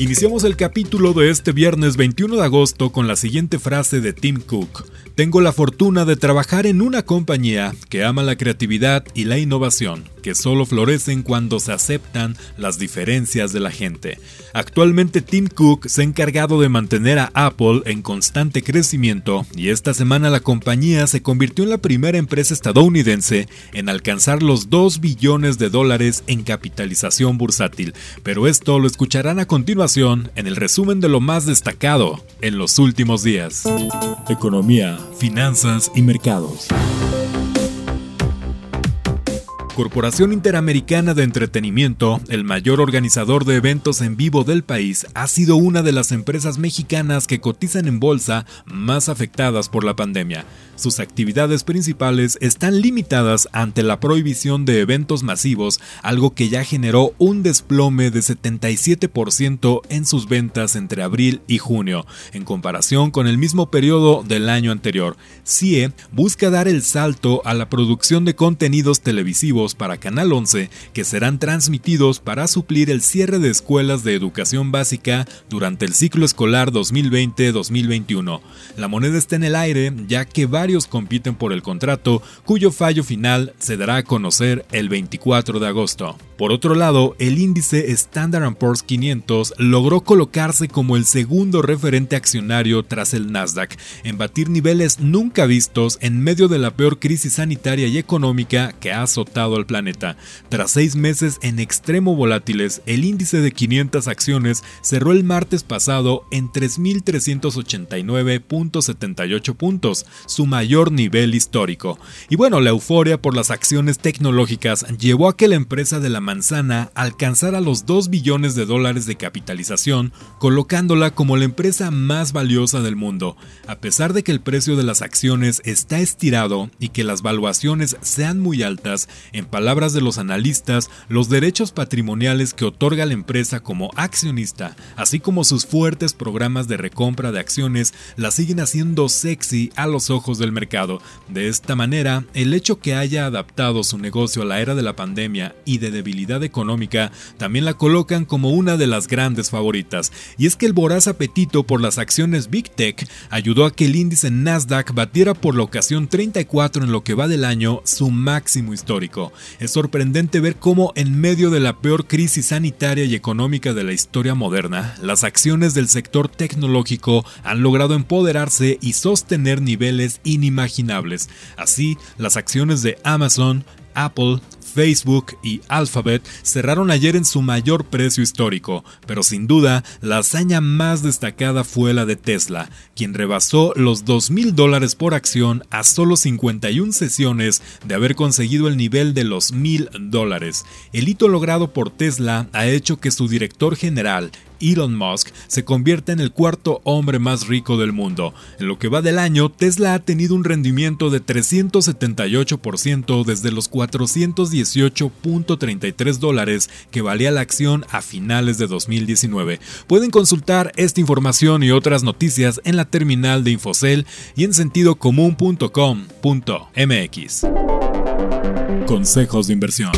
Iniciamos el capítulo de este viernes 21 de agosto con la siguiente frase de Tim Cook. Tengo la fortuna de trabajar en una compañía que ama la creatividad y la innovación, que solo florecen cuando se aceptan las diferencias de la gente. Actualmente Tim Cook se ha encargado de mantener a Apple en constante crecimiento y esta semana la compañía se convirtió en la primera empresa estadounidense en alcanzar los 2 billones de dólares en capitalización bursátil. Pero esto lo escucharán a continuación en el resumen de lo más destacado en los últimos días. Economía finanzas y mercados. Corporación Interamericana de Entretenimiento, el mayor organizador de eventos en vivo del país, ha sido una de las empresas mexicanas que cotizan en bolsa más afectadas por la pandemia. Sus actividades principales están limitadas ante la prohibición de eventos masivos, algo que ya generó un desplome de 77% en sus ventas entre abril y junio, en comparación con el mismo periodo del año anterior. CIE busca dar el salto a la producción de contenidos televisivos para Canal 11 que serán transmitidos para suplir el cierre de escuelas de educación básica durante el ciclo escolar 2020-2021. La moneda está en el aire ya que va varios compiten por el contrato, cuyo fallo final se dará a conocer el 24 de agosto. Por otro lado, el índice Standard Poor's 500 logró colocarse como el segundo referente accionario tras el Nasdaq, en batir niveles nunca vistos en medio de la peor crisis sanitaria y económica que ha azotado al planeta. Tras seis meses en extremo volátiles, el índice de 500 acciones cerró el martes pasado en 3.389.78 puntos, su mayor nivel histórico. Y bueno, la euforia por las acciones tecnológicas llevó a que la empresa de la manzana alcanzara los 2 billones de dólares de capitalización, colocándola como la empresa más valiosa del mundo. A pesar de que el precio de las acciones está estirado y que las valuaciones sean muy altas, en palabras de los analistas, los derechos patrimoniales que otorga la empresa como accionista, así como sus fuertes programas de recompra de acciones, la siguen haciendo sexy a los ojos de del mercado. De esta manera, el hecho que haya adaptado su negocio a la era de la pandemia y de debilidad económica también la colocan como una de las grandes favoritas. Y es que el voraz apetito por las acciones Big Tech ayudó a que el índice Nasdaq batiera por la ocasión 34 en lo que va del año su máximo histórico. Es sorprendente ver cómo en medio de la peor crisis sanitaria y económica de la historia moderna, las acciones del sector tecnológico han logrado empoderarse y sostener niveles inimaginables. Así, las acciones de Amazon, Apple, Facebook y Alphabet cerraron ayer en su mayor precio histórico, pero sin duda la hazaña más destacada fue la de Tesla, quien rebasó los 2 mil dólares por acción a solo 51 sesiones de haber conseguido el nivel de los mil dólares. El hito logrado por Tesla ha hecho que su director general, Elon Musk se convierte en el cuarto hombre más rico del mundo. En lo que va del año, Tesla ha tenido un rendimiento de 378% desde los 418.33 dólares que valía la acción a finales de 2019. Pueden consultar esta información y otras noticias en la terminal de Infocel y en sentidocomún.com.mx. Consejos de inversión.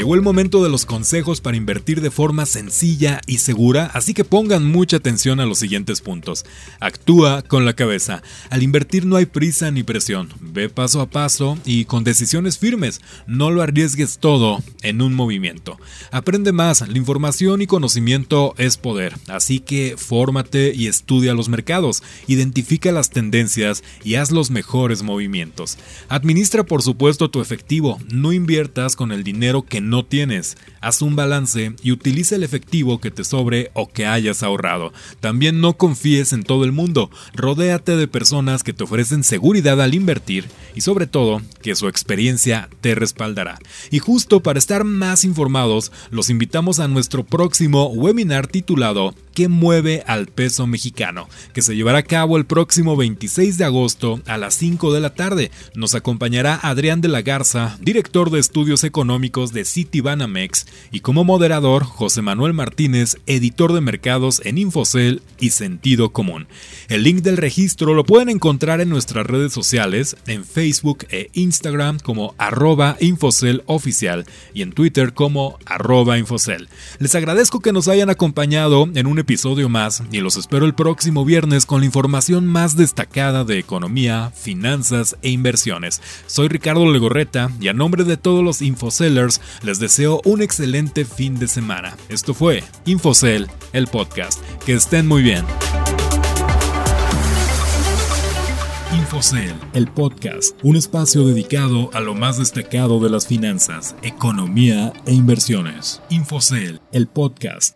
Llegó el momento de los consejos para invertir de forma sencilla y segura, así que pongan mucha atención a los siguientes puntos. Actúa con la cabeza. Al invertir no hay prisa ni presión. Ve paso a paso y con decisiones firmes. No lo arriesgues todo en un movimiento. Aprende más. La información y conocimiento es poder, así que fórmate y estudia los mercados. Identifica las tendencias y haz los mejores movimientos. Administra por supuesto tu efectivo. No inviertas con el dinero que no no tienes. Haz un balance y utiliza el efectivo que te sobre o que hayas ahorrado. También no confíes en todo el mundo. Rodéate de personas que te ofrecen seguridad al invertir y sobre todo que su experiencia te respaldará. Y justo para estar más informados, los invitamos a nuestro próximo webinar titulado ¿Qué mueve al peso mexicano? que se llevará a cabo el próximo 26 de agosto a las 5 de la tarde. Nos acompañará Adrián de la Garza, director de estudios económicos de Citibanamex, y como moderador José Manuel Martínez, editor de mercados en Infocel y Sentido Común. El link del registro lo pueden encontrar en nuestras redes sociales, en Facebook e Instagram como arroba Infocel oficial y en Twitter como arroba Infocel. Les agradezco que nos hayan acompañado en un episodio más y los espero el próximo viernes con la información más destacada de economía, finanzas e inversiones. Soy Ricardo Legorreta y a nombre de todos los Infocellers les deseo un excelente fin de semana. Esto fue Infocel, el podcast. Que estén muy bien. Infocel, el podcast, un espacio dedicado a lo más destacado de las finanzas, economía e inversiones. Infocel, el podcast.